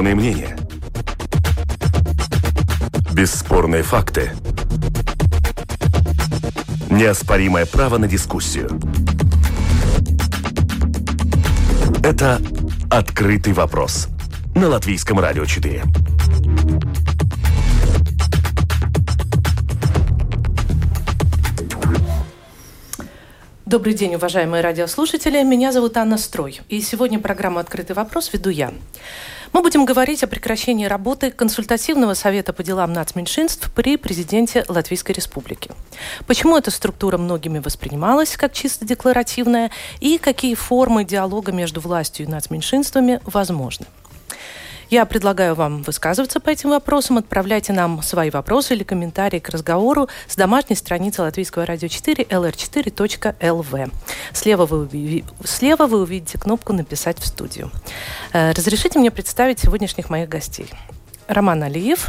Бесспорные мнения. Бесспорные факты. Неоспоримое право на дискуссию. Это «Открытый вопрос» на Латвийском радио 4. Добрый день, уважаемые радиослушатели. Меня зовут Анна Строй. И сегодня программу «Открытый вопрос» веду я. Мы будем говорить о прекращении работы консультативного совета по делам нацменьшинств при президенте Латвийской Республики. Почему эта структура многими воспринималась как чисто декларативная и какие формы диалога между властью и нацменьшинствами возможны. Я предлагаю вам высказываться по этим вопросам. Отправляйте нам свои вопросы или комментарии к разговору с домашней страницы Латвийского радио 4 lr4.lv. Слева вы, слева вы увидите кнопку «Написать в студию». Э, разрешите мне представить сегодняшних моих гостей. Роман Алиев,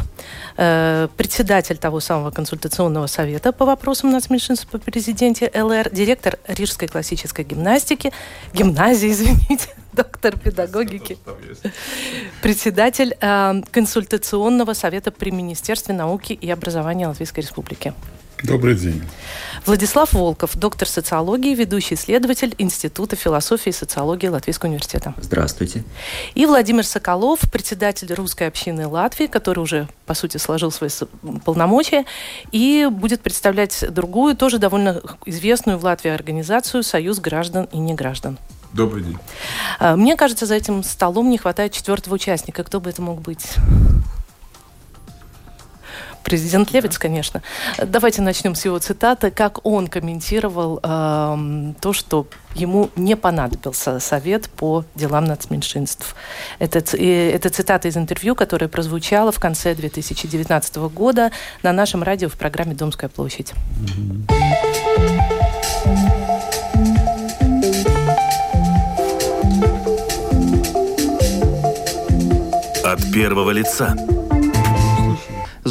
э, председатель того самого консультационного совета по вопросам нацменьшинств по президенте ЛР, директор Рижской классической гимнастики, гимназии, извините, доктор педагогики, председатель э, консультационного совета при Министерстве науки и образования Латвийской Республики. Добрый день. Владислав Волков, доктор социологии, ведущий исследователь Института философии и социологии Латвийского университета. Здравствуйте. И Владимир Соколов, председатель русской общины Латвии, который уже, по сути, сложил свои полномочия и будет представлять другую, тоже довольно известную в Латвии организацию «Союз граждан и неграждан». Добрый день. А, мне кажется, за этим столом не хватает четвертого участника. Кто бы это мог быть? Президент Левиц, конечно. Давайте начнем с его цитаты. Как он комментировал э, то, что ему не понадобился совет по делам нацменьшинств. Это, это цитата из интервью, которое прозвучало в конце 2019 года на нашем радио в программе «Домская площадь». От первого лица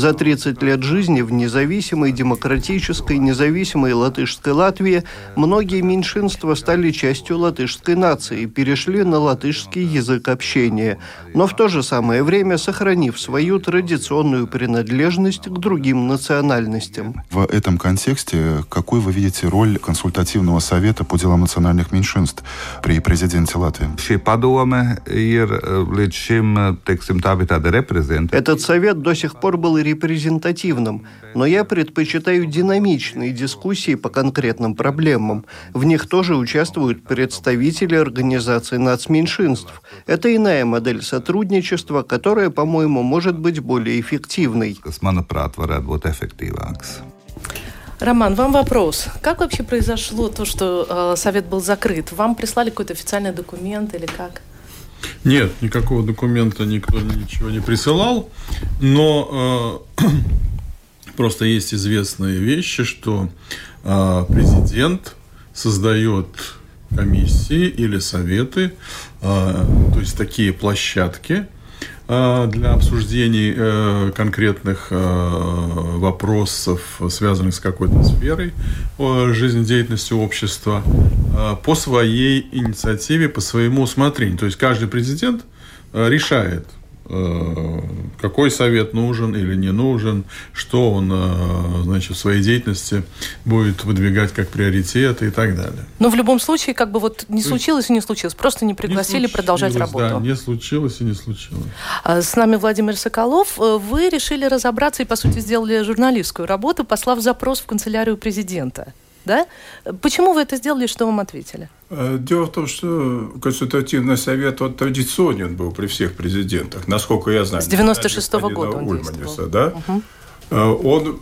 за 30 лет жизни в независимой, демократической, независимой латышской Латвии многие меньшинства стали частью латышской нации и перешли на латышский язык общения, но в то же самое время сохранив свою традиционную принадлежность к другим национальностям. В этом контексте какой вы видите роль консультативного совета по делам национальных меньшинств при президенте Латвии? Этот совет до сих пор был репрезентативным, но я предпочитаю динамичные дискуссии по конкретным проблемам. В них тоже участвуют представители организаций нацменьшинств. Это иная модель сотрудничества, которая, по-моему, может быть более эффективной. Роман, вам вопрос. Как вообще произошло то, что э, совет был закрыт? Вам прислали какой-то официальный документ или как? Нет, никакого документа никто ничего не присылал, но э, просто есть известные вещи, что э, президент создает комиссии или советы, э, то есть такие площадки, Э, для обсуждений э, конкретных э, вопросов, связанных с какой-то сферой жизнедеятельности общества, по своей инициативе, по своему усмотрению. То есть каждый президент решает, Э, какой совет нужен или не нужен, что он э, значит, в своей деятельности будет выдвигать как приоритеты и так далее. Но в любом случае, как бы вот не случилось и не случилось, просто не пригласили не продолжать работу. Да, не случилось и не случилось. А с нами Владимир Соколов. Э, вы решили разобраться и, по сути, сделали журналистскую работу, послав запрос в канцелярию президента. Да? Почему вы это сделали, что вам ответили? Э, дело в том, что консультативный совет он традиционен был при всех президентах, насколько я знаю. С 96 -го года он Ульманиса, да? Угу. Он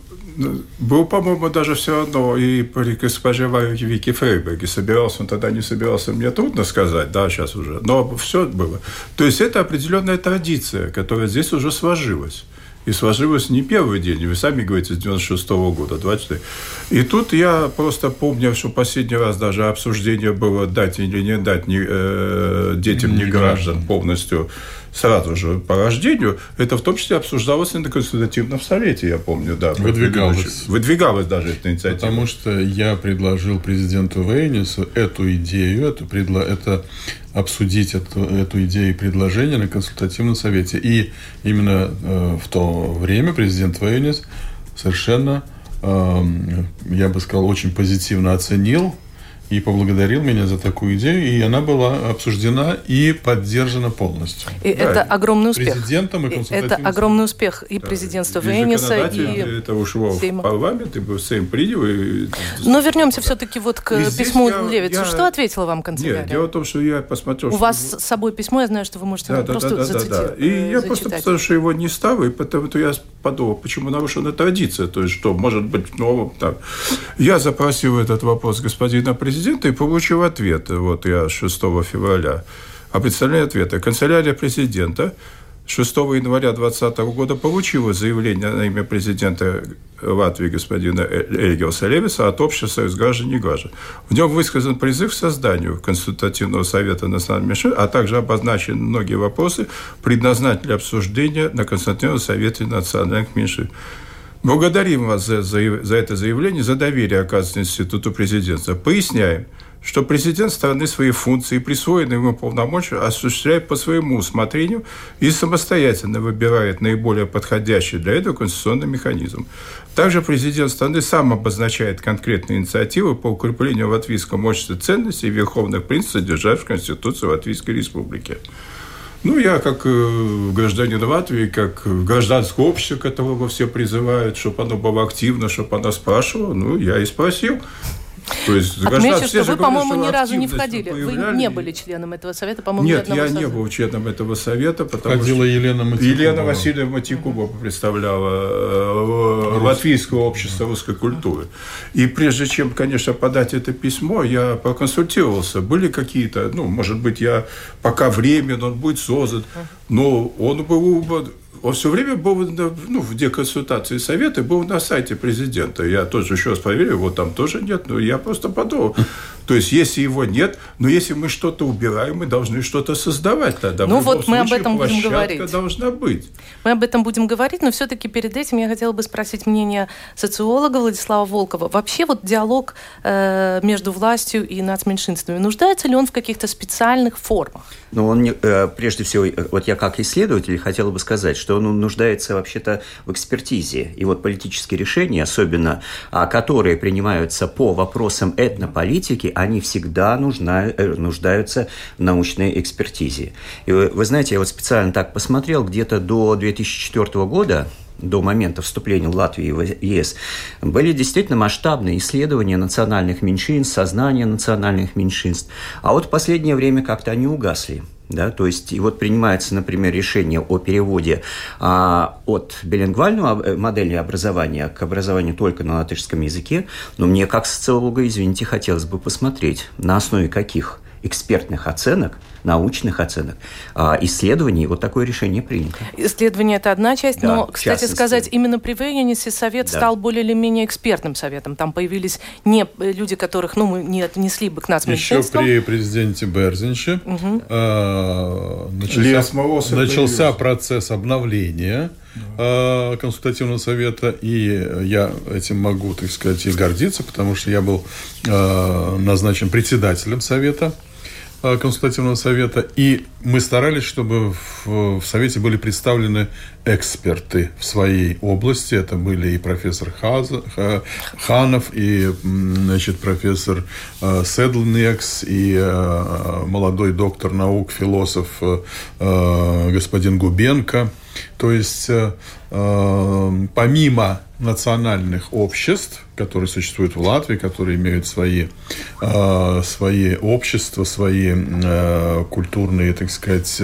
был, по-моему, даже все равно и при госпоже Вики Фрейберге. Собирался он тогда, не собирался, мне трудно сказать, да, сейчас уже. Но все было. То есть это определенная традиция, которая здесь уже сложилась. И сложилось не первый день, вы сами говорите, с 96 -го года, 24. И тут я просто помню, что последний раз даже обсуждение было дать или не дать не, э, детям не, не граждан полностью сразу же по рождению, это в том числе обсуждалось на консультативном совете, я помню, да. Выдвигалось. Выдвигалась даже эта инициатива. Потому что я предложил президенту Вейнису эту идею, это, предло... это обсудить эту, эту идею и предложение на консультативном совете. И именно э, в то время президент Вейнис совершенно, э, я бы сказал, очень позитивно оценил и поблагодарил меня за такую идею, и она была обсуждена и поддержана полностью. И да, это огромный успех. Президентом и Это огромный успех и да. президентства Венеса, и... Это ушло Сейма. в парламент, и Сейм принял. И... Но вернемся все-таки вот к и письму я, Левицу. Я... Что ответила вам канцелярия? Нет, дело в том, что я посмотрел... У вас с собой письмо, я знаю, что вы можете да, просто да, да, зацити... да, да. И я зачитать. просто потому что его не ставил, и потому я подумал, почему нарушена традиция, то есть что, может быть, новым там. Я запросил этот вопрос господина президента и получил ответ, вот я 6 февраля. А представляю ответы. Канцелярия президента 6 января 2020 года получила заявление на имя президента Латвии господина Эльгерса Левиса от общества союз граждан и граждан. В нем высказан призыв к созданию консультативного совета национальных меньшин, а также обозначены многие вопросы, предназначенные для обсуждения на консультативном совете национальных меньшин. Благодарим вас за, за, за это заявление, за доверие, оказанное Институту президентства. Поясняем – что президент страны свои функции, присвоенные ему полномочия, осуществляет по своему усмотрению и самостоятельно выбирает наиболее подходящий для этого конституционный механизм. Также президент страны сам обозначает конкретные инициативы по укреплению в латвийском обществе ценностей и верховных принципов, содержащих Конституцию Латвийской Республики. Ну, я как э, гражданин Латвии, как гражданское общество, которого все призывают, чтобы оно было активно, чтобы оно спрашивало, ну, я и спросил. То есть, Отмечу, что вы, по-моему, ни разу не входили. Вы не были членом этого совета, по-моему, Нет, я не был членом этого совета, потому Входила что... Елена Матикуба. Елена Васильевна Матикуба представляла э, Латвийское общество русской культуры. И прежде чем, конечно, подать это письмо, я проконсультировался. Были какие-то, ну, может быть, я пока временно, он будет создан, но он был он все время был ну, в деконсультации совета, был на сайте президента. Я тоже еще раз проверил, его там тоже нет, но я просто подумал. То есть, если его нет, но если мы что-то убираем, мы должны что-то создавать тогда. Ну вот мы об этом будем говорить. должна быть. Мы об этом будем говорить, но все-таки перед этим я хотела бы спросить мнение социолога Владислава Волкова. Вообще вот диалог э, между властью и нацменьшинствами, нуждается ли он в каких-то специальных формах? Ну, он, э, прежде всего, э, вот я как исследователь хотела бы сказать, что он нуждается вообще-то в экспертизе. И вот политические решения, особенно а, которые принимаются по вопросам этнополитики, они всегда нужна, э, нуждаются в научной экспертизе. И вы, вы знаете, я вот специально так посмотрел, где-то до 2004 года до момента вступления Латвии в ЕС, были действительно масштабные исследования национальных меньшинств, сознания национальных меньшинств. А вот в последнее время как-то они угасли. Да, то есть, и вот принимается, например, решение о переводе а, от билингвального э, модели образования к образованию только на латышском языке, но мне, как социолога, извините, хотелось бы посмотреть, на основе каких экспертных оценок, научных оценок, а, исследований, вот такое решение принято. Исследование – это одна часть, да, но, кстати сказать, именно при Вейнисе совет да. стал более или менее экспертным советом. Там появились не люди, которых ну, мы не отнесли бы к нас Еще при президенте Берзинче угу. э, начался, начался процесс обновления да. консультативного совета, и я этим могу, так сказать, и гордиться, потому что я был э, назначен председателем совета Э, консультативного совета, и мы старались, чтобы в, в совете были представлены эксперты в своей области. Это были и профессор Хаза, Ханов, и значит, профессор э, Седлнекс, и э, молодой доктор наук, философ э, господин Губенко. То есть э, э, помимо национальных обществ, которые существуют в Латвии, которые имеют свои, э, свои общества, свои э, культурные, так сказать,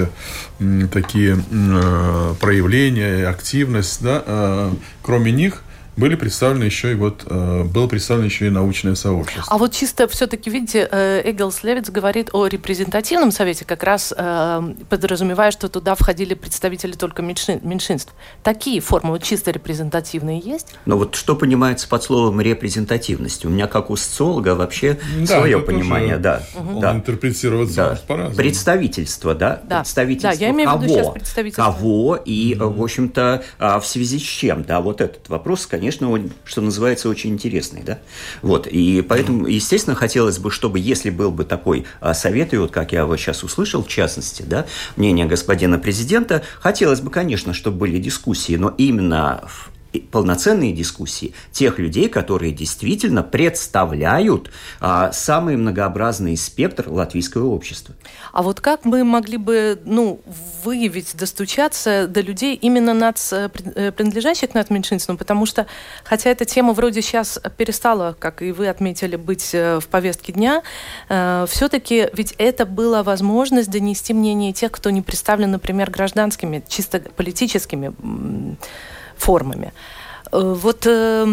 такие э, проявления, активность, да, э, кроме них были представлены еще и вот э, было представлено еще и научное сообщество. А вот чисто все-таки, видите, э, Эггелс Левиц говорит о репрезентативном совете, как раз э, подразумевая, что туда входили представители только меньшинств. Такие формы вот чисто репрезентативные есть? Но вот что понимается под словом репрезентативность? У меня как у социолога вообще да, свое понимание, да. Угу. да. интерпретироваться да. по-разному. Представительство, да? да? Представительство да, я имею кого? в виду сейчас представительство. Кого и, угу. в общем-то, а, в связи с чем, да, вот этот вопрос, конечно, конечно, он, что называется, очень интересный, да. Вот, и поэтому, естественно, хотелось бы, чтобы, если был бы такой а, совет, и вот как я его сейчас услышал, в частности, да, мнение господина президента, хотелось бы, конечно, чтобы были дискуссии, но именно в полноценные дискуссии тех людей, которые действительно представляют а, самый многообразный спектр латвийского общества. А вот как мы могли бы ну, выявить, достучаться до людей именно нац, э, э, принадлежащих к меньшинствам? Потому что, хотя эта тема вроде сейчас перестала, как и вы отметили, быть э, в повестке дня, э, все-таки ведь это была возможность донести мнение тех, кто не представлен, например, гражданскими, чисто политическими формами. Э, вот э,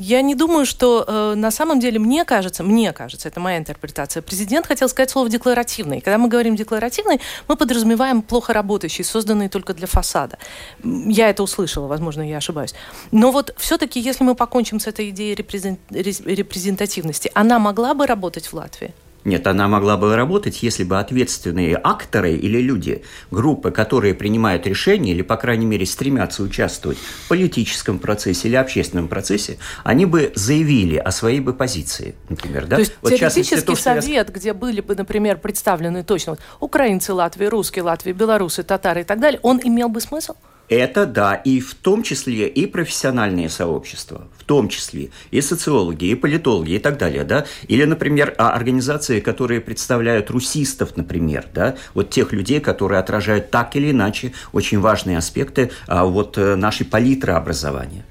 я не думаю, что э, на самом деле, мне кажется, мне кажется, это моя интерпретация, президент хотел сказать слово декларативный. Когда мы говорим декларативный, мы подразумеваем плохо работающий, созданный только для фасада. Я это услышала, возможно, я ошибаюсь. Но вот все-таки, если мы покончим с этой идеей репрезентативности, она могла бы работать в Латвии? Нет, она могла бы работать, если бы ответственные акторы или люди, группы, которые принимают решения или, по крайней мере, стремятся участвовать в политическом процессе или общественном процессе, они бы заявили о своей бы позиции, например. Да? То есть вот, теоретический то, совет, я... где были бы, например, представлены точно вот, украинцы Латвии, русские Латвии, белорусы, татары и так далее, он имел бы смысл? Это да, и в том числе и профессиональные сообщества, в том числе и социологи, и политологи, и так далее, да, или, например, а, организации, которые представляют русистов, например, да, вот тех людей, которые отражают так или иначе очень важные аспекты а, вот э, нашей палитры образования.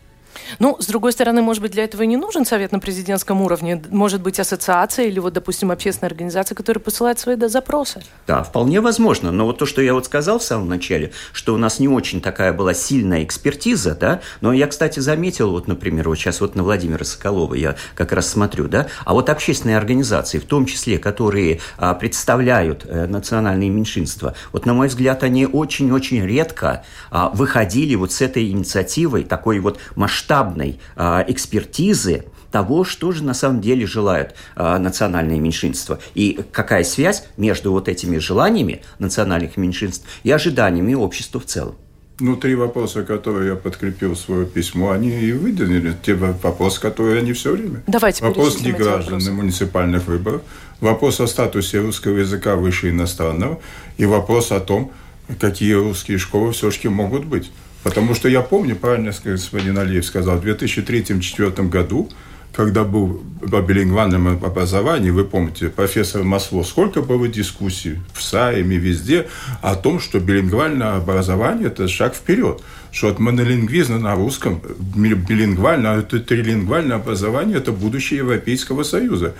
Ну, с другой стороны, может быть, для этого и не нужен совет на президентском уровне. Может быть, ассоциация или вот, допустим, общественная организация, которая посылает свои да, запросы. Да, вполне возможно. Но вот то, что я вот сказал в самом начале, что у нас не очень такая была сильная экспертиза, да, но я, кстати, заметил, вот, например, вот сейчас вот на Владимира Соколова я как раз смотрю, да, а вот общественные организации, в том числе, которые а, представляют а, национальные меньшинства, вот, на мой взгляд, они очень-очень редко а, выходили вот с этой инициативой, такой вот масштабной масштабной а, экспертизы того, что же на самом деле желают э, национальные меньшинства. И какая связь между вот этими желаниями национальных меньшинств и ожиданиями общества в целом. Ну, три вопроса, которые я подкрепил в свое письмо, они и выделили. Те вопросы, которые они все время. Давайте Вопрос не граждан на муниципальных выборах, вопрос о статусе русского языка выше иностранного и вопрос о том, какие русские школы все-таки могут быть. Потому что я помню, правильно господин Алиев сказал, в 2003-2004 году, когда был по билингвальном образовании, вы помните, профессор Масло, сколько было дискуссий в САИМе, везде, о том, что билингвальное образование – это шаг вперед, что от монолингвизма на русском, билингвальное, это трилингвальное образование – это будущее Европейского Союза.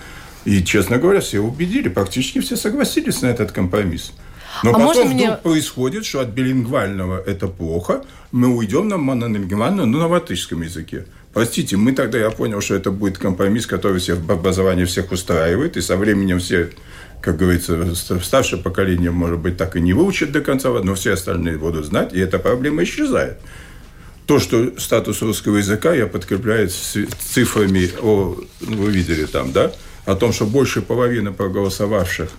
И, честно говоря, все убедили, практически все согласились на этот компромисс. Но а потом вдруг мне... происходит, что от билингвального это плохо, мы уйдем на монолингвальное, но на латышском языке. Простите, мы тогда, я понял, что это будет компромисс, который всех в образовании всех устраивает, и со временем все, как говорится, старшее поколение, может быть, так и не выучат до конца, но все остальные будут знать, и эта проблема исчезает. То, что статус русского языка я подкрепляю цифрами, о, вы видели там, да, о том, что больше половины проголосовавших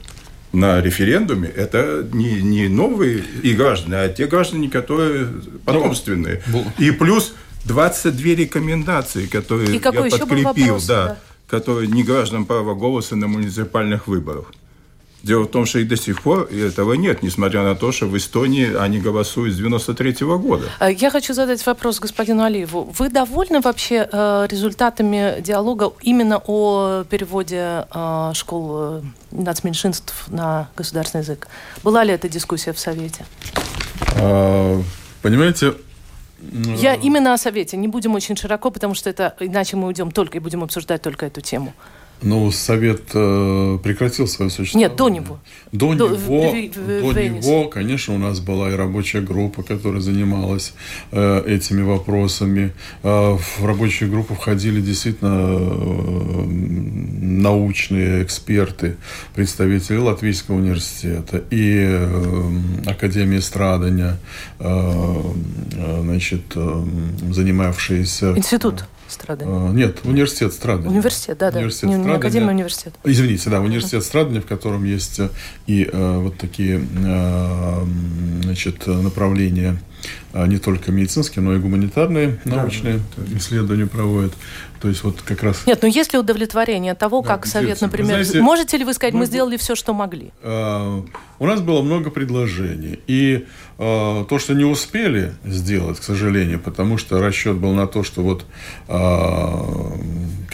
на референдуме, это не, не новые и граждане, а те граждане, которые потомственные. Ну, и плюс 22 рекомендации, которые я подкрепил, вопрос, да, да, которые не граждан права голоса на муниципальных выборах. Дело в том, что и до сих пор этого нет, несмотря на то, что в Эстонии они голосуют с 93 -го года. Э, я хочу задать вопрос господину Алиеву. Вы довольны вообще э, результатами диалога именно о переводе э, школ нацменьшинств на государственный язык? Была ли эта дискуссия в Совете? А, понимаете, я именно о Совете. Не будем очень широко, потому что это иначе мы уйдем только и будем обсуждать только эту тему. Ну, Совет э, прекратил свое существование. Нет, до него. До, до него, в, в, до него, конечно, у нас была и рабочая группа, которая занималась э, этими вопросами. Э, в рабочую группу входили действительно э, научные эксперты, представители Латвийского университета и э, Академии страдания, э, э значит, э, занимавшиеся... Институт страдания? А, нет, университет страдания. Университет, да, да. Университет не Академия, а университет. Извините, да, университет страдания, в котором есть э, и э, вот такие э, значит, направления а, не только медицинские, но и гуманитарные научные да, исследования проводят. То есть вот как раз... Нет, ну есть ли удовлетворение того, да, как совет, например... Знаете, можете ли вы сказать, мы, мы сделали все, что могли? Э, у нас было много предложений. И э, то, что не успели сделать, к сожалению, потому что расчет был на то, что вот э,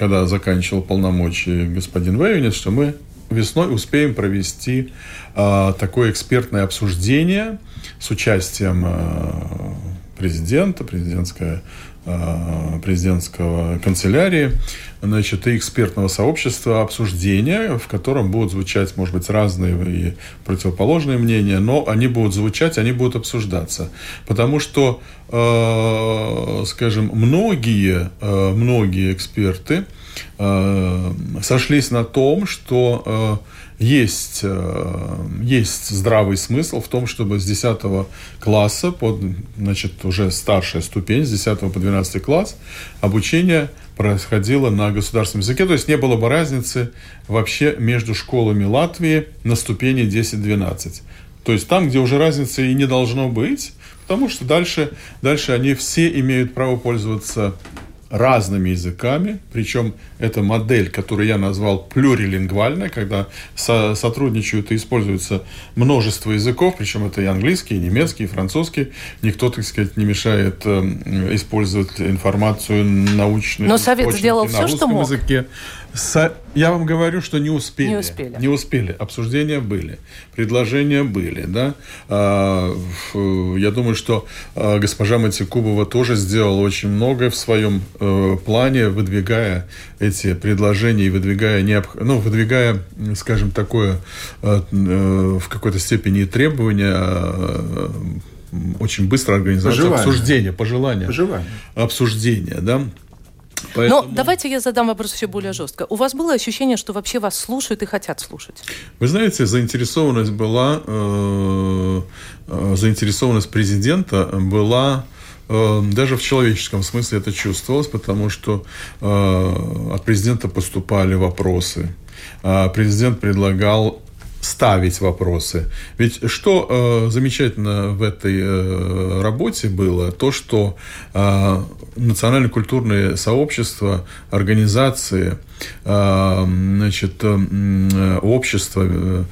когда заканчивал полномочия господин Вейвенец, что мы весной успеем провести э, такое экспертное обсуждение с участием э, президента, президентская президентского канцелярии, значит, и экспертного сообщества обсуждения, в котором будут звучать, может быть, разные и противоположные мнения, но они будут звучать, они будут обсуждаться. Потому что, э, скажем, многие, э, многие эксперты э, сошлись на том, что э, есть, э, есть здравый смысл в том, чтобы с 10 класса, под, значит, уже старшая ступень, с 10 по 12 класс, обучение происходило на государственном языке, то есть не было бы разницы вообще между школами Латвии на ступени 10-12. То есть там, где уже разницы и не должно быть, потому что дальше, дальше они все имеют право пользоваться разными языками, причем это модель, которую я назвал плюрилингвальной, когда со сотрудничают и используется множество языков, причем это и английский, и немецкий, и французский. Никто, так сказать, не мешает э, использовать информацию научную. Но Совет сделал все, что мог. Языке. Со... Я вам говорю, что не успели. Не успели. Не успели. Обсуждения были, предложения были, да. А, я думаю, что а, госпожа Матикубова тоже сделала очень многое в своем э, плане, выдвигая эти предложения и выдвигая, необ... ну, выдвигая, скажем, такое э, э, в какой-то степени требования а, очень быстро организация пожелания. обсуждения, пожелания, пожелания. обсуждения, да. Поэтому... Но давайте я задам вопрос еще более жестко. У вас было ощущение, что вообще вас слушают и хотят слушать? Вы знаете, заинтересованность была, э, э, заинтересованность президента была э, даже в человеческом смысле это чувствовалось, потому что э, от президента поступали вопросы. Э, президент предлагал ставить вопросы. Ведь что э, замечательно в этой э, работе было, то, что э, национально-культурные сообщества, организации, э, значит, э, общества, э,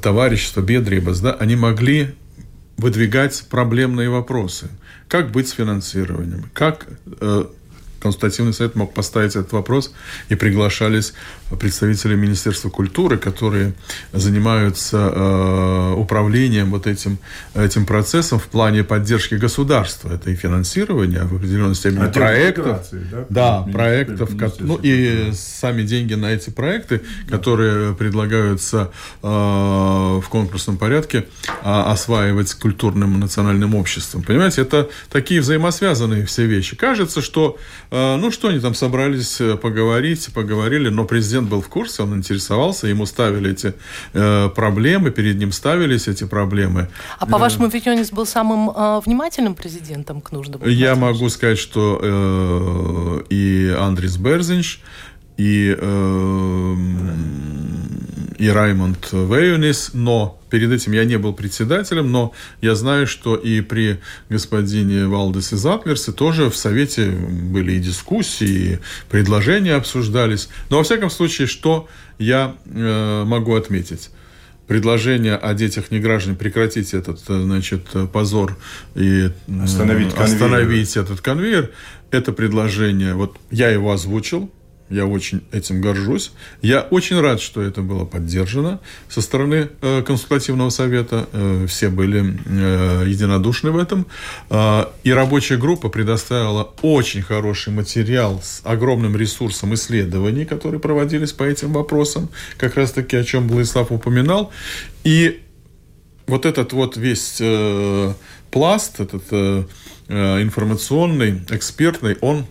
товарищества, Бедрибас, да, они могли выдвигать проблемные вопросы. Как быть с финансированием? Как э, Консультативный совет мог поставить этот вопрос, и приглашались представители Министерства культуры, которые занимаются э, управлением вот этим, этим процессом в плане поддержки государства. Это и финансирование в определенной степени а проектов. Да, да проектов, ну и сами деньги на эти проекты, да. которые предлагаются э, в конкурсном порядке э, осваивать культурным национальным обществом. Понимаете, это такие взаимосвязанные все вещи. Кажется, что а, ну, что они там собрались э, поговорить, поговорили, но президент был в курсе, он интересовался, ему ставили эти э, проблемы, перед ним ставились эти проблемы. А по-вашему, Витюнис был самым э, внимательным президентом к нужным? Я могу сказать, что э, и Андрис Берзинч, и, э, и Раймонд Вейонис, но перед этим я не был председателем, но я знаю, что и при господине Валдесе Затлерсе тоже в Совете были и дискуссии, и предложения обсуждались. Но, во всяком случае, что я э, могу отметить? предложение о детях неграждан прекратить этот, значит, позор и остановить, остановить этот конвейер, это предложение, вот я его озвучил, я очень этим горжусь. Я очень рад, что это было поддержано со стороны э, консультативного совета. Э, все были э, единодушны в этом. Э, и рабочая группа предоставила очень хороший материал с огромным ресурсом исследований, которые проводились по этим вопросам, как раз таки, о чем Владислав упоминал. И вот этот вот весь э, пласт, этот э, э информационный, экспертный, он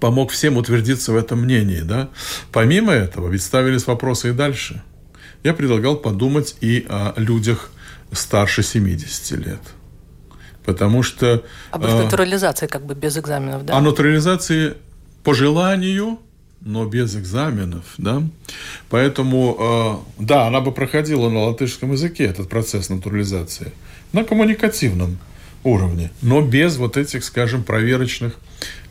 помог всем утвердиться в этом мнении. Да? Помимо этого, ведь ставились вопросы и дальше. Я предлагал подумать и о людях старше 70 лет. Потому что... Об их а, натурализации как бы без экзаменов, да? О натурализации по желанию, но без экзаменов, да. Поэтому, э, да, она бы проходила на латышском языке этот процесс натурализации, на коммуникативном уровне, но без вот этих, скажем, проверочных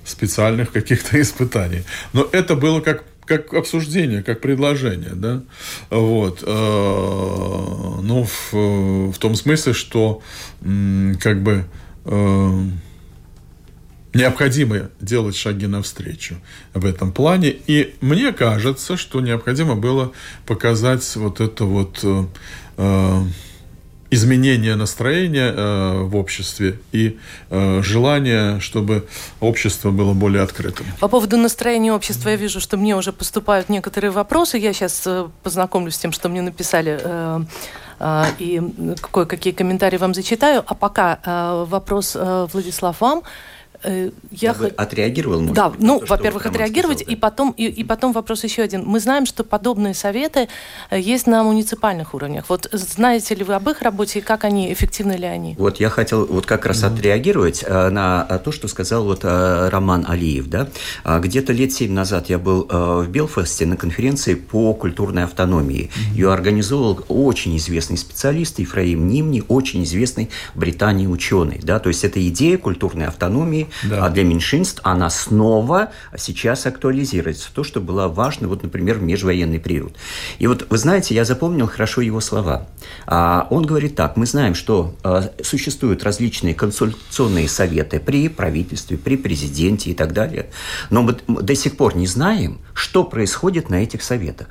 специальных каких-то испытаний. Но это было как как обсуждение, как предложение, да, вот, э, ну, в, в том смысле, что, как бы, э, необходимо делать шаги навстречу в этом плане. И мне кажется, что необходимо было показать вот это вот э, изменение настроения э, в обществе и э, желание, чтобы общество было более открытым. По поводу настроения общества я вижу, что мне уже поступают некоторые вопросы. Я сейчас э, познакомлюсь с тем, что мне написали э, э, и кое-какие комментарии вам зачитаю. А пока э, вопрос, Владислав, вам. Э, я, я х... отреагировал, может, Да, ну, во-первых, отреагировать, сказал, да. и, потом, и, и потом вопрос еще один. Мы знаем, что подобные советы э, есть на муниципальных уровнях. Вот знаете ли вы об их работе, и как они, эффективны ли они? Вот я хотел вот как раз mm-hmm. отреагировать э, на то, что сказал вот Роман Алиев, да. А где-то лет семь назад я был в Белфасте на конференции по культурной автономии. Mm-hmm. Ее организовал очень известный специалист Ефраим Нимни, очень известный в Британии ученый, да. То есть это идея культурной автономии да. а для меньшинств она снова сейчас актуализируется. То, что было важно, вот, например, в межвоенный период. И вот, вы знаете, я запомнил хорошо его слова. А, он говорит так, мы знаем, что а, существуют различные консультационные советы при правительстве, при президенте и так далее, но мы до сих пор не знаем, что происходит на этих советах.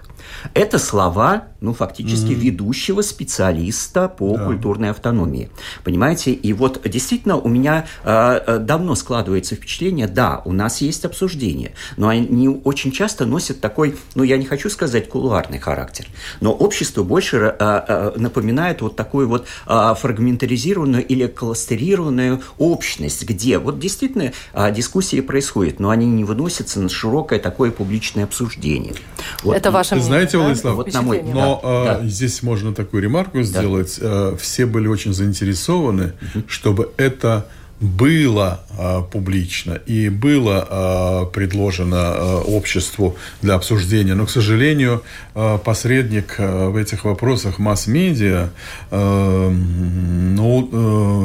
Это слова, ну, фактически mm-hmm. ведущего специалиста по да. культурной автономии. Понимаете? И вот действительно у меня э, давно складывается впечатление, да, у нас есть обсуждения, но они очень часто носят такой, ну, я не хочу сказать кулуарный характер, но общество больше э, э, напоминает вот такую вот э, фрагментаризированную или кластерированную общность, где вот действительно э, дискуссии происходят, но они не выносятся на широкое такое публичное обсуждение. Вот. Это ваше мнение? Знаете, да? Владислав, вот на мой, но да, э, здесь можно такую ремарку да. сделать. Э, все были очень заинтересованы, угу. чтобы это было э, публично и было э, предложено э, обществу для обсуждения. Но, к сожалению, э, посредник э, в этих вопросах масс-медиа, э, ну,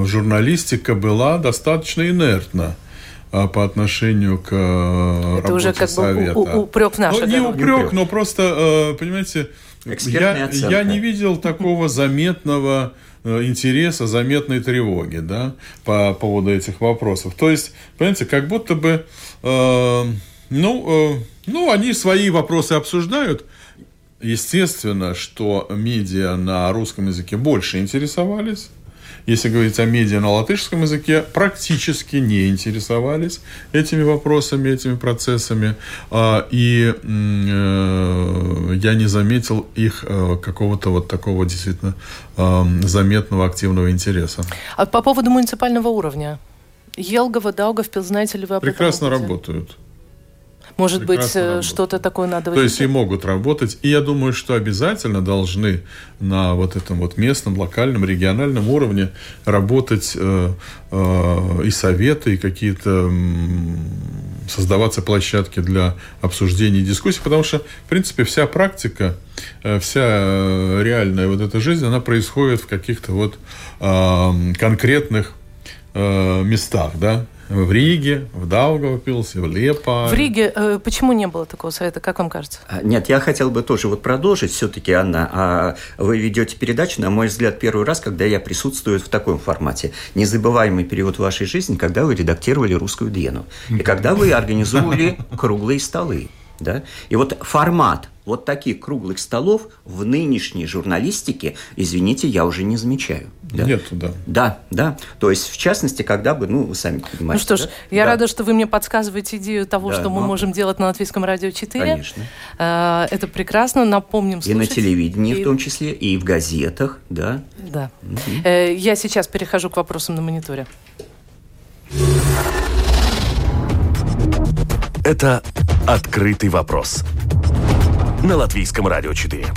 э, журналистика была достаточно инертна. А, по отношению к э, Это уже как совета. бы упрек в нашу ну, Не упрек, но просто, э, понимаете, я, я не видел такого заметного э, интереса, заметной тревоги да, по поводу этих вопросов. То есть, понимаете, как будто бы, э, ну, э, ну, они свои вопросы обсуждают. Естественно, что медиа на русском языке больше интересовались если говорить о медиа на латышском языке, практически не интересовались этими вопросами, этими процессами. А, и э, я не заметил их э, какого-то вот такого действительно э, заметного активного интереса. А по поводу муниципального уровня? Елгова, Даугавпилс, знаете ли вы об Прекрасно этом? Прекрасно работают. Может быть, э, что-то такое надо... То есть и могут работать. И я думаю, что обязательно должны на вот этом вот местном, локальном, региональном уровне работать э, э, и советы, и какие-то создаваться площадки для обсуждений и дискуссий, потому что, в принципе, вся практика, э, вся э, реальная вот эта жизнь, она происходит в каких-то вот э, конкретных э, местах, да, в Риге, в Даугавпилсе, в Лепа. В Риге э, почему не было такого совета, как вам кажется? А, нет, я хотел бы тоже вот продолжить все-таки, Анна. А вы ведете передачу, на мой взгляд, первый раз, когда я присутствую в таком формате. Незабываемый период вашей жизни, когда вы редактировали «Русскую Дену». И когда вы организовывали круглые столы. Да? И вот формат вот таких круглых столов в нынешней журналистике, извините, я уже не замечаю. Да? Нет, да. Да, да. То есть, в частности, когда бы, ну, вы сами понимаете. Ну что ж, да? я да. рада, что вы мне подсказываете идею того, да, что мы можем делать на Латвийском радио 4. Конечно. А, это прекрасно, напомним слушать. И на телевидении и... в том числе, и в газетах, да. Да. Угу. Я сейчас перехожу к вопросам на мониторе. Это «Открытый вопрос» на Латвийском радио 4.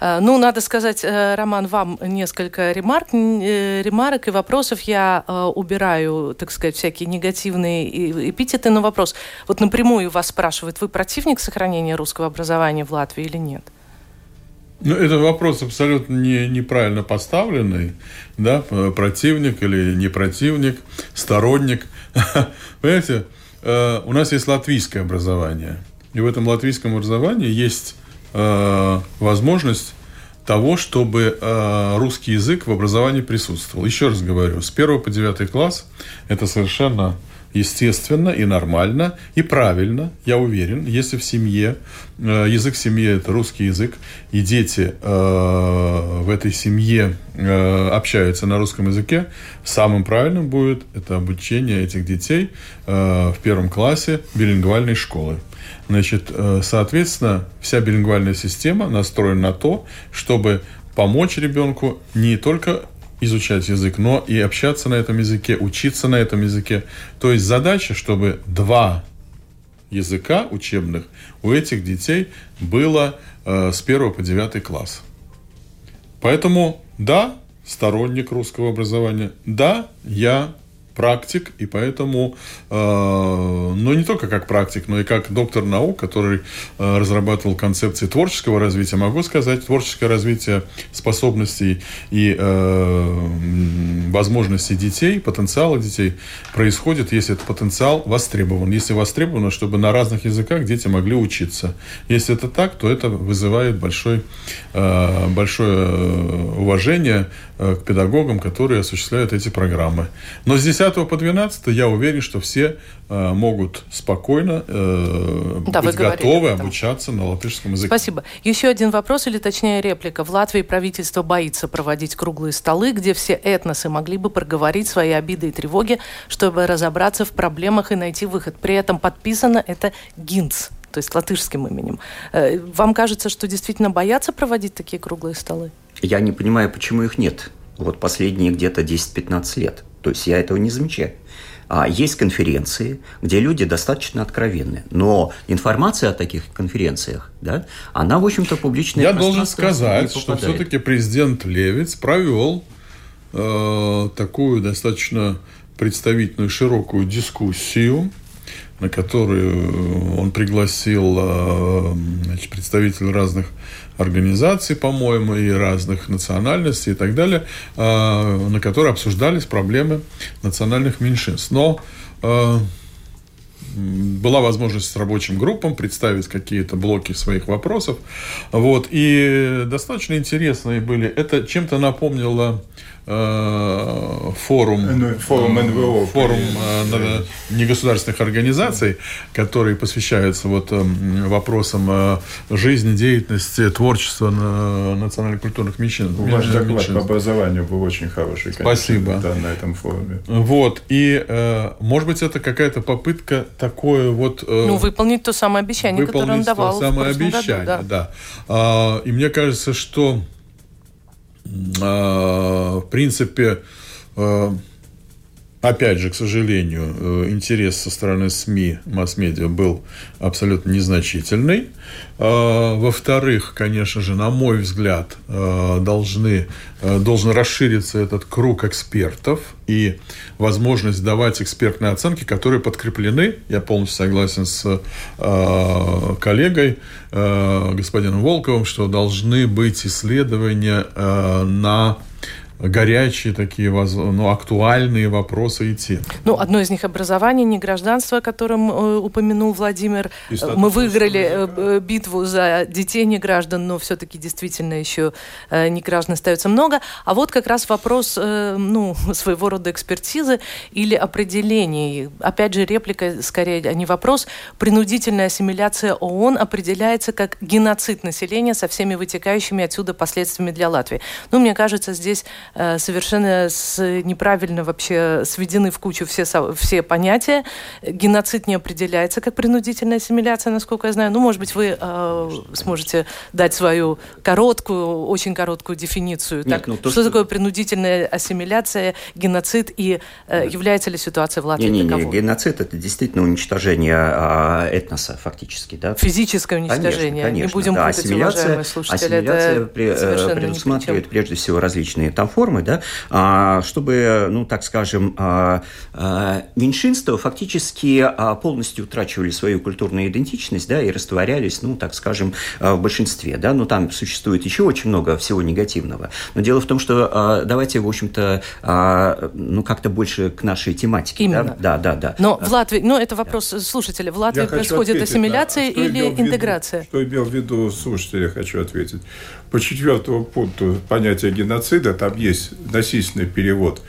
Э, ну, надо сказать, э, Роман, вам несколько ремарк, э, ремарок и вопросов. Я убираю, так сказать, всякие негативные эпитеты на вопрос. Вот напрямую вас спрашивают, вы противник сохранения русского образования в Латвии или нет? Ну, это вопрос абсолютно не, неправильно поставленный, да, противник или не противник, сторонник. Понимаете, э, у нас есть латвийское образование, и в этом латвийском образовании есть э, возможность того, чтобы э, русский язык в образовании присутствовал. Еще раз говорю, с 1 по 9 класс это совершенно естественно и нормально и правильно, я уверен, если в семье, э, язык семьи – это русский язык, и дети э, в этой семье э, общаются на русском языке, самым правильным будет это обучение этих детей в первом классе билингвальной школы. Значит, соответственно, вся билингвальная система настроена на то, чтобы помочь ребенку не только изучать язык, но и общаться на этом языке, учиться на этом языке. То есть задача, чтобы два языка учебных у этих детей было э, с 1 по 9 класс. Поэтому, да, сторонник русского образования, да, я практик, и поэтому, э, ну, не только как практик, но и как доктор наук, который э, разрабатывал концепции творческого развития, могу сказать, творческое развитие способностей и э, возможностей детей, потенциала детей происходит, если этот потенциал востребован. Если востребовано, чтобы на разных языках дети могли учиться. Если это так, то это вызывает большой, э, большое э, уважение э, к педагогам, которые осуществляют эти программы. Но здесь 10 по 12 я уверен, что все э, могут спокойно э, да, быть готовы обучаться на латышском языке. Спасибо. Еще один вопрос, или точнее реплика. В Латвии правительство боится проводить круглые столы, где все этносы могли бы проговорить свои обиды и тревоги, чтобы разобраться в проблемах и найти выход. При этом подписано это ГИНЦ, то есть латышским именем. Э, вам кажется, что действительно боятся проводить такие круглые столы? Я не понимаю, почему их нет. Вот последние где-то 10-15 лет. То есть я этого не замечаю. А есть конференции, где люди достаточно откровенны. Но информация о таких конференциях, да, она, в общем-то, публичная. Я должен сказать, что все-таки президент Левиц провел э, такую достаточно представительную широкую дискуссию, на которую он пригласил э, значит, представителей разных организаций, по-моему, и разных национальностей и так далее, а, на которые обсуждались проблемы национальных меньшинств. Но была возможность с рабочим группам представить какие-то блоки своих вопросов. Вот. И достаточно интересные были. Это чем-то напомнило Э, форум, форум НВО, форум э, негосударственных организаций, которые посвящаются вот эм, вопросам э, жизни, деятельности, творчества национально-культурных меньшин. Ваш доклад по образованию был очень хороший. Конечно, Спасибо. Да, на этом форуме. Вот. И, может быть, это какая-то попытка такое вот... Ну, выполнить то самое обещание, которое он давал. то самое обещание, году, да. да. А, и мне кажется, что в принципе, а, опять же, к сожалению, э, интерес со стороны СМИ, масс-медиа был абсолютно незначительный. А, во-вторых, конечно же, на мой взгляд, должны, э, должен расшириться этот круг экспертов и возможность давать экспертные оценки, которые подкреплены, я полностью согласен с коллегой, господином Волковым, что должны быть исследования на горячие такие, ну, актуальные вопросы и темы. Ну, одно из них образование, не гражданство, о котором э, упомянул Владимир. Мы выиграли э, э, битву за детей не граждан, но все-таки действительно еще э, не граждан остается много. А вот как раз вопрос, э, ну, своего рода экспертизы или определений. Опять же, реплика скорее, а не вопрос. Принудительная ассимиляция ООН определяется как геноцид населения со всеми вытекающими отсюда последствиями для Латвии. Ну, мне кажется, здесь совершенно с, неправильно вообще сведены в кучу все, все понятия. Геноцид не определяется как принудительная ассимиляция, насколько я знаю. Ну, может быть, вы э, сможете дать свою короткую, очень короткую дефиницию. Нет, так, ну, то, что, что такое принудительная ассимиляция, геноцид и э, является ли ситуация в Латвии не, не, не, Геноцид – это действительно уничтожение а, этноса фактически. Да? Физическое уничтожение. Конечно, конечно. Не будем да, путать, ассимиляция, уважаемые слушатели. Ассимиляция это при, э, предусматривает прежде всего различные там формы реформы, да, а, чтобы, ну, так скажем, а, меньшинства фактически полностью утрачивали свою культурную идентичность, да, и растворялись, ну, так скажем, в большинстве, да, но там существует еще очень много всего негативного. Но дело в том, что давайте, в общем-то, ну, как-то больше к нашей тематике. Именно. Да, да, да. Но в Латвии, ну, это вопрос да. слушателя, в Латвии Я происходит ассимиляция на, или интеграция? Виду, что имел в виду слушатель, я хочу ответить. По четвертому пункту понятия геноцида там есть насильственный перевод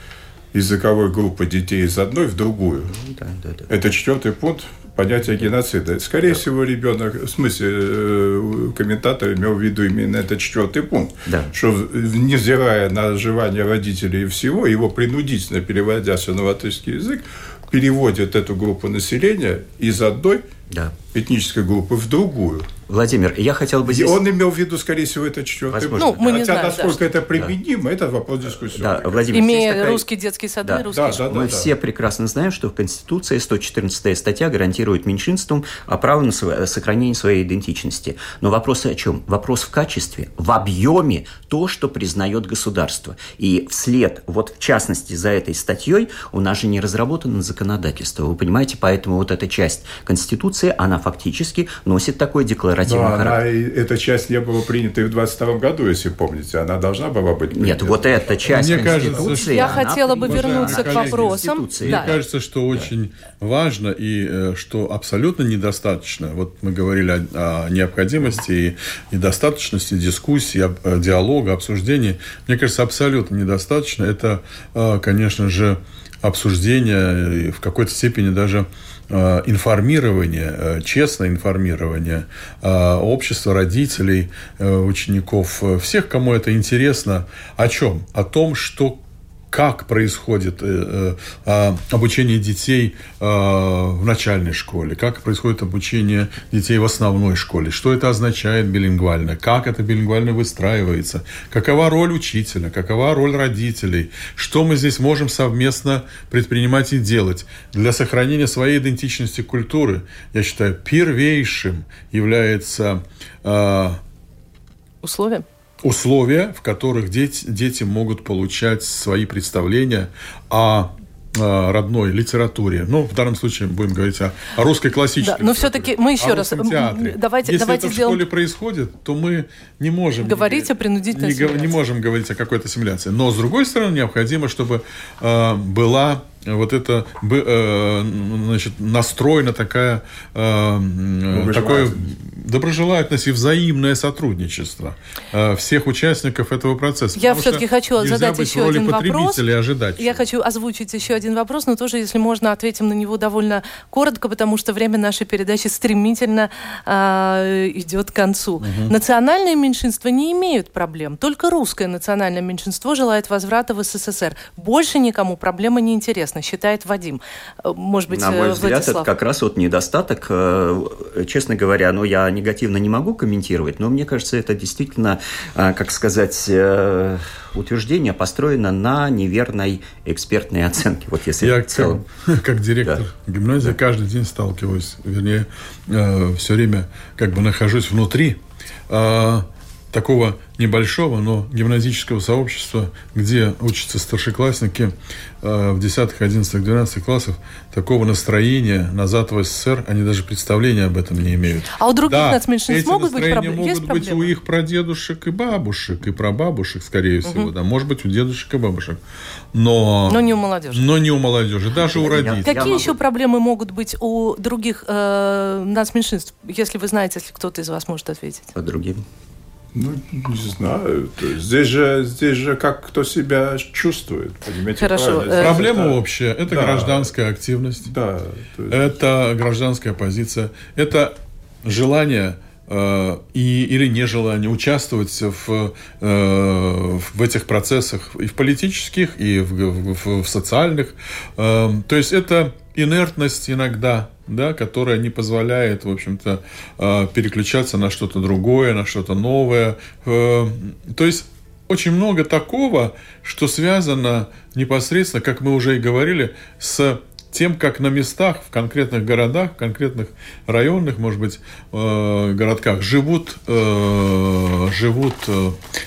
языковой группы детей из одной в другую. Да, да, да. Это четвертый пункт понятия геноцида. Скорее да. всего, ребенок, в смысле, э, комментатор имел в виду именно этот четвертый пункт, да. что, невзирая на желание родителей и всего, его принудительно переводясь на латышский язык, переводят эту группу населения из одной да. этнической группы в другую. Владимир, я хотел бы здесь... И он имел в виду, скорее всего, это четвертый Возможно. Ну, мы не Хотя, знаем, насколько да, это применимо, да. это вопрос дискуссии. Да, Владимир, Имея такая... русские детские сады, да. русские да, школы. Да, да, мы да. все прекрасно знаем, что в Конституции 114 статья гарантирует меньшинствам право на сохранение своей идентичности. Но вопрос о чем? Вопрос в качестве, в объеме то, что признает государство. И вслед, вот в частности, за этой статьей у нас же не разработано законодательство. Вы понимаете, поэтому вот эта часть Конституции, она фактически носит такой декларативный характер. Она эта часть не была принята и в 22 году, если помните. Она должна была быть принята. Нет, вот эта часть Мне Конституции... Кажется, я хотела бы вернуться к вопросам. Мне да. кажется, что очень важно и э, что абсолютно недостаточно. Вот мы говорили о, о необходимости и недостаточности дискуссии, э, диалога, обсуждения. Мне кажется, абсолютно недостаточно. Это, э, конечно же, обсуждение, в какой-то степени даже информирование, э, честное информирование э, общества, родителей, учеников, всех, кому это интересно. О чем? О том, что как происходит э, э, обучение детей э, в начальной школе, как происходит обучение детей в основной школе, что это означает билингвально, как это билингвально выстраивается, какова роль учителя, какова роль родителей, что мы здесь можем совместно предпринимать и делать для сохранения своей идентичности культуры. Я считаю, первейшим является... Э, Условия? в которых дети, дети могут получать свои представления о родной литературе. Ну, в данном случае будем говорить о, о русской классической. Да, но все-таки мы еще раз театре. давайте Если давайте это сделаем... в школе происходит, то мы не можем говорить не, о принудительной не, не можем говорить о какой-то ассимиляции. Но с другой стороны необходимо, чтобы э, была вот это э, значит, настроена такая э, такое доброжелательность и взаимное сотрудничество э, всех участников этого процесса. Я все-таки хочу задать еще один вопрос. ожидать. Я хочу озвучить еще один вопрос, но тоже, если можно, ответим на него довольно коротко, потому что время нашей передачи стремительно э, идет к концу. Угу. Национальные меньшинства не имеют проблем. Только русское национальное меньшинство желает возврата в СССР. Больше никому проблема не интересна, считает Вадим. Э, может быть, На мой взгляд, Владислав. это как раз вот недостаток. Честно говоря, ну я негативно не могу комментировать, но мне кажется, это действительно, как сказать, э, утверждение построено на неверной экспертной оценке. Вот если Я целом... как, как директор да. гимназии да. каждый день сталкиваюсь, вернее, э, все время как бы нахожусь внутри э, такого небольшого, но гимназического сообщества, где учатся старшеклассники э, в 10, 11, 12 классах, такого настроения назад в СССР, они даже представления об этом не имеют. А у других да, нацменьшинств могут быть проблемы? могут Есть быть проблемы? у их прадедушек и бабушек, и прабабушек, скорее всего, угу. да, может быть, у дедушек и бабушек. Но, но не у молодежи. Но не у молодежи, даже у родителей. Какие могу... еще проблемы могут быть у других э, нацменьшинств, если вы знаете, если кто-то из вас может ответить? По другим? Ну, не знаю. Здесь же, здесь же как кто себя чувствует, понимаете? Хорошо. Правильно? Проблема это... общая. Это да. гражданская активность. Да. Есть... Это гражданская позиция. Это желание э, и, или нежелание участвовать в, э, в этих процессах и в политических, и в, в, в социальных. Э, то есть это инертность иногда, да, которая не позволяет, в общем-то, э, переключаться на что-то другое, на что-то новое. Э, то есть очень много такого, что связано непосредственно, как мы уже и говорили, с тем, как на местах, в конкретных городах, в конкретных районных, может быть, э, городках живут, э, живут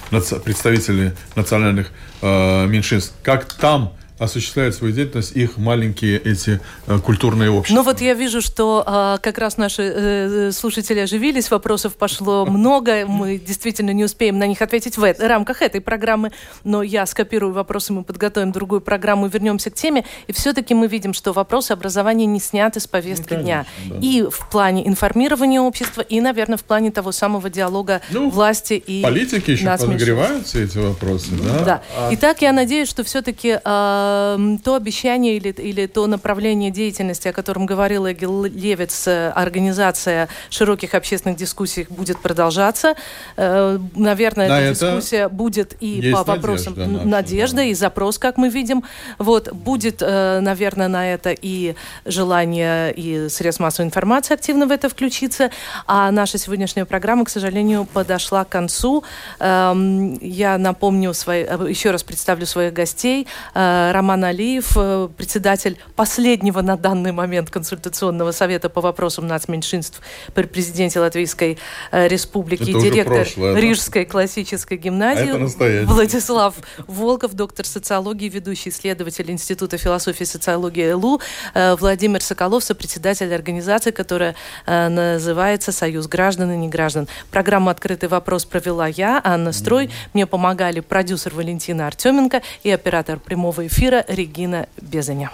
представители национальных меньшинств, как там осуществляют свою деятельность их маленькие эти э, культурные общества. Ну вот я вижу, что э, как раз наши э, слушатели оживились, вопросов пошло много, мы действительно не успеем на них ответить в рамках этой программы, но я скопирую вопросы, мы подготовим другую программу, вернемся к теме, и все-таки мы видим, что вопросы образования не сняты с повестки ну, конечно, дня. Да. И в плане информирования общества, и, наверное, в плане того самого диалога ну, власти и Политики еще подогреваются эти вопросы, да? Да. А... Итак, я надеюсь, что все-таки э, Эм, то обещание или, или то направление деятельности, о котором говорила Эгил Левец, э, организация широких общественных дискуссий будет продолжаться. Э, наверное, На эта дискуссия будет и по вопросам надежда, надежда да. и запрос, как мы видим. Вот, будет, э, наверное, на это и желание и средств массовой информации активно в это включиться. А наша сегодняшняя программа, к сожалению, подошла к концу. Эм, я напомню, свои, еще раз представлю своих гостей. Роман Алиев, э, председатель последнего на данный момент консультационного совета по вопросам нацменьшинств при президенте Латвийской э, Республики, Это директор прошлое, Рижской классической гимназии, а Владислав Волков, доктор социологии, ведущий исследователь Института философии и социологии ЛУ, э, Владимир Соколов, сопредседатель организации, которая называется «Союз граждан и неграждан». Программу «Открытый вопрос» провела я, Анна Строй. Мне помогали продюсер Валентина Артеменко и оператор прямого эфира эфира Регина Безаня.